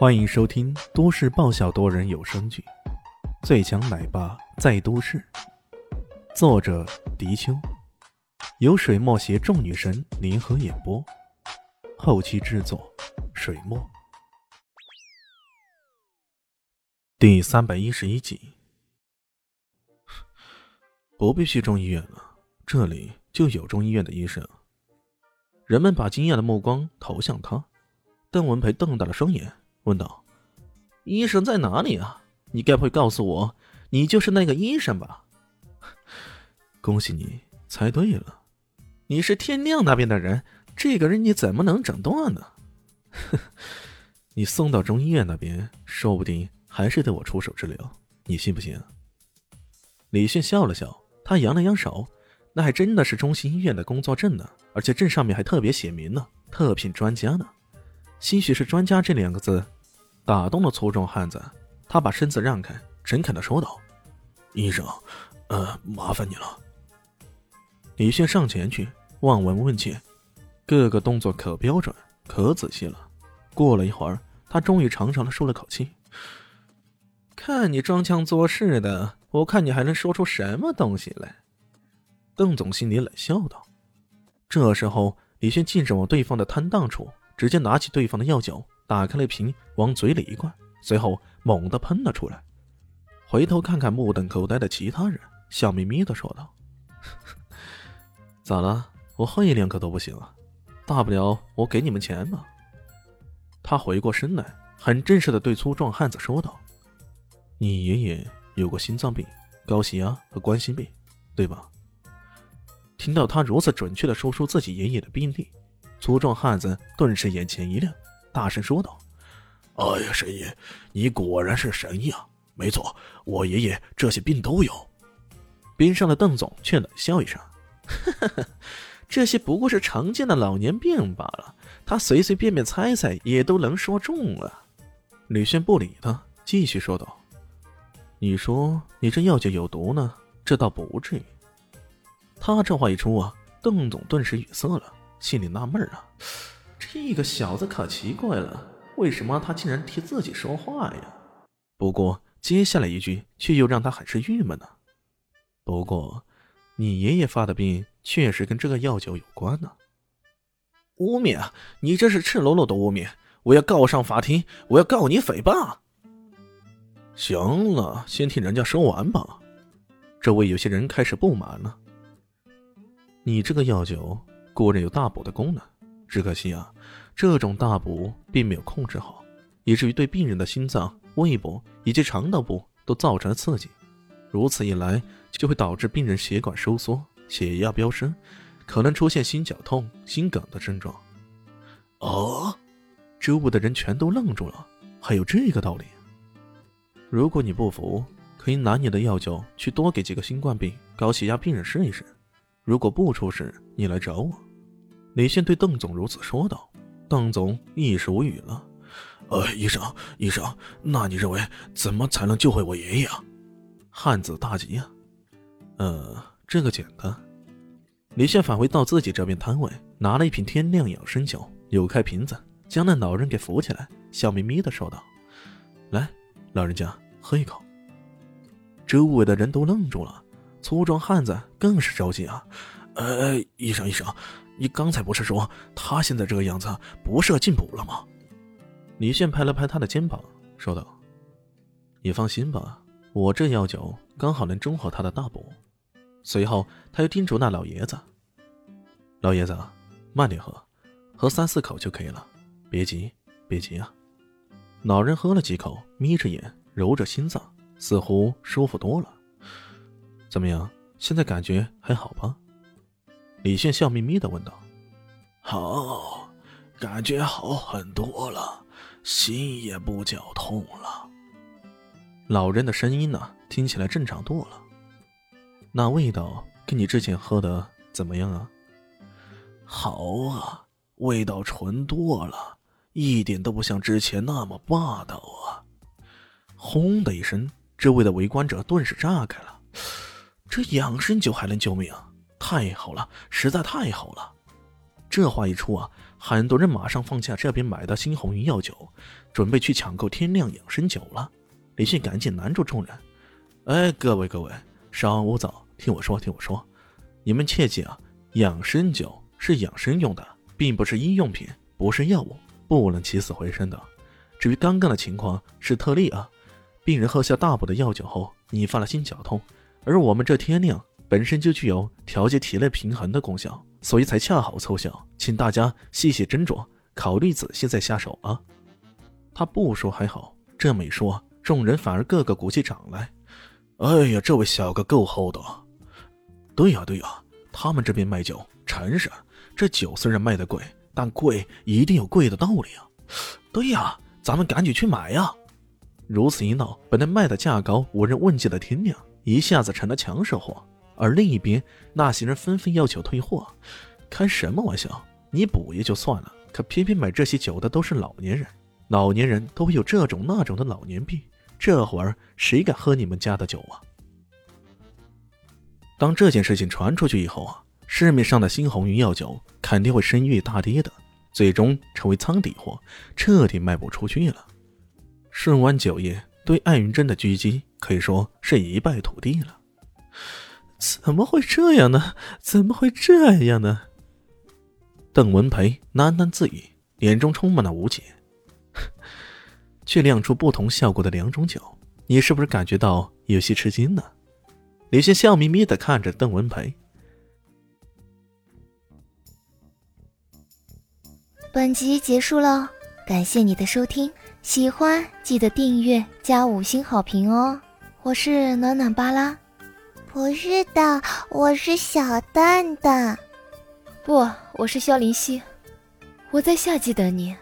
欢迎收听都市爆笑多人有声剧《最强奶爸在都市》，作者：迪秋，由水墨携众女神联合演播，后期制作：水墨。第三百一十一集，不必去中医院了，这里就有中医院的医生。人们把惊讶的目光投向他，邓文培瞪大了双眼。问道：“医生在哪里啊？你该不会告诉我，你就是那个医生吧？” 恭喜你猜对了，你是天亮那边的人。这个人你怎么能诊断呢？你送到中医院那边，说不定还是得我出手治疗，你信不信？李迅笑了笑，他扬了扬手，那还真的是中心医院的工作证呢，而且证上面还特别写明了特聘专家呢。兴许是“专家”这两个字打动了粗壮汉子，他把身子让开，诚恳的说道：“医生，呃，麻烦你了。”李炫上前去望闻问切，各个动作可标准、可仔细了。过了一会儿，他终于长长的舒了口气：“看你装腔作势的，我看你还能说出什么东西来？”邓总心里冷笑道。这时候，李轩径直往对方的摊档处。直接拿起对方的药酒，打开了瓶，往嘴里一灌，随后猛地喷了出来。回头看看目瞪口呆的其他人，笑眯眯的说道：“咋了？我喝一两口都不行啊？大不了我给你们钱嘛。”他回过身来，很正式的对粗壮汉子说道：“你爷爷有过心脏病、高血压和冠心病，对吧？”听到他如此准确的说出自己爷爷的病历。粗壮汉子顿时眼前一亮，大声说道：“哎呀，神医，你果然是神医啊！没错，我爷爷这些病都有。”边上的邓总却冷笑一声：“这些不过是常见的老年病罢了，他随随便便猜猜也都能说中了。”吕轩不理他，继续说道：“你说你这药酒有毒呢？这倒不至于。”他这话一出啊，邓总顿时语塞了。心里纳闷啊，这个小子可奇怪了，为什么他竟然替自己说话呀？不过接下来一句却又让他很是郁闷呢。不过，你爷爷发的病确实跟这个药酒有关呢。污蔑啊！你这是赤裸裸的污蔑！我要告上法庭！我要告你诽谤！行了，先听人家说完吧。周围有些人开始不满了。你这个药酒。固然有大补的功能，只可惜啊，这种大补并没有控制好，以至于对病人的心脏、胃部以及肠道部都造成了刺激。如此一来，就会导致病人血管收缩、血压飙升，可能出现心绞痛、心梗的症状。哦，周围的人全都愣住了，还有这个道理？如果你不服，可以拿你的药酒去多给几个新冠病、高血压病人试一试。如果不出事，你来找我。李现对邓总如此说道。邓总一时无语了。呃，医生，医生，那你认为怎么才能救回我爷爷啊？汉子大吉啊！呃，这个简单。李现返回到自己这边摊位，拿了一瓶天亮养生酒，扭开瓶子，将那老人给扶起来，笑眯眯的说道：“来，老人家喝一口。”周围的人都愣住了。粗壮汉子更是着急啊！呃，医生，医生，你刚才不是说他现在这个样子不适合进补了吗？李炫拍了拍他的肩膀，说道：“你放心吧，我这药酒刚好能中和他的大补。”随后，他又叮嘱那老爷子：“老爷子，慢点喝，喝三四口就可以了，别急，别急啊。”老人喝了几口，眯着眼，揉着心脏，似乎舒服多了。怎么样？现在感觉还好吧？李炫笑眯眯的问道。好，感觉好很多了，心也不绞痛了。老人的声音呢，听起来正常多了。那味道跟你之前喝的怎么样啊？好啊，味道纯多了，一点都不像之前那么霸道啊！轰的一声，周围的围观者顿时炸开了。这养生酒还能救命？太好了，实在太好了！这话一出啊，很多人马上放下这边买的新红云药酒，准备去抢购天亮养生酒了。李迅赶紧拦住众人：“哎，各位各位，稍安勿躁，听我说，听我说，你们切记啊，养生酒是养生用的，并不是医用品，不是药物，不能起死回生的。至于刚刚的情况是特例啊，病人喝下大补的药酒后，引发了心绞痛，而我们这天亮本身就具有调节体内平衡的功效。”所以才恰好凑效，请大家细细斟酌，考虑仔细再下手啊！他不说还好，这么一说，众人反而个个鼓起掌来。哎呀，这位小哥够厚道。对呀对呀，他们这边卖酒诚实，这酒虽然卖的贵，但贵一定有贵的道理啊。对呀，咱们赶紧去买呀！如此一闹，本来卖的价高无人问津的天亮，一下子成了抢手货。而另一边，那些人纷纷要求退货。开什么玩笑？你补也就算了，可偏偏买这些酒的都是老年人。老年人都会有这种那种的老年病，这会儿谁敢喝你们家的酒啊？当这件事情传出去以后啊，市面上的新红云药酒肯定会声誉大跌的，最终成为仓底货，彻底卖不出去了。顺湾酒业对艾云珍的狙击可以说是一败涂地了。怎么会这样呢？怎么会这样呢？邓文培喃喃自语，眼中充满了无解，却亮出不同效果的两种酒，你是不是感觉到有些吃惊呢？李轩笑眯眯的看着邓文培。本集结束了，感谢你的收听，喜欢记得订阅加五星好评哦！我是暖暖巴拉。不是的，我是小蛋蛋。不，我是萧林希。我在夏季等你。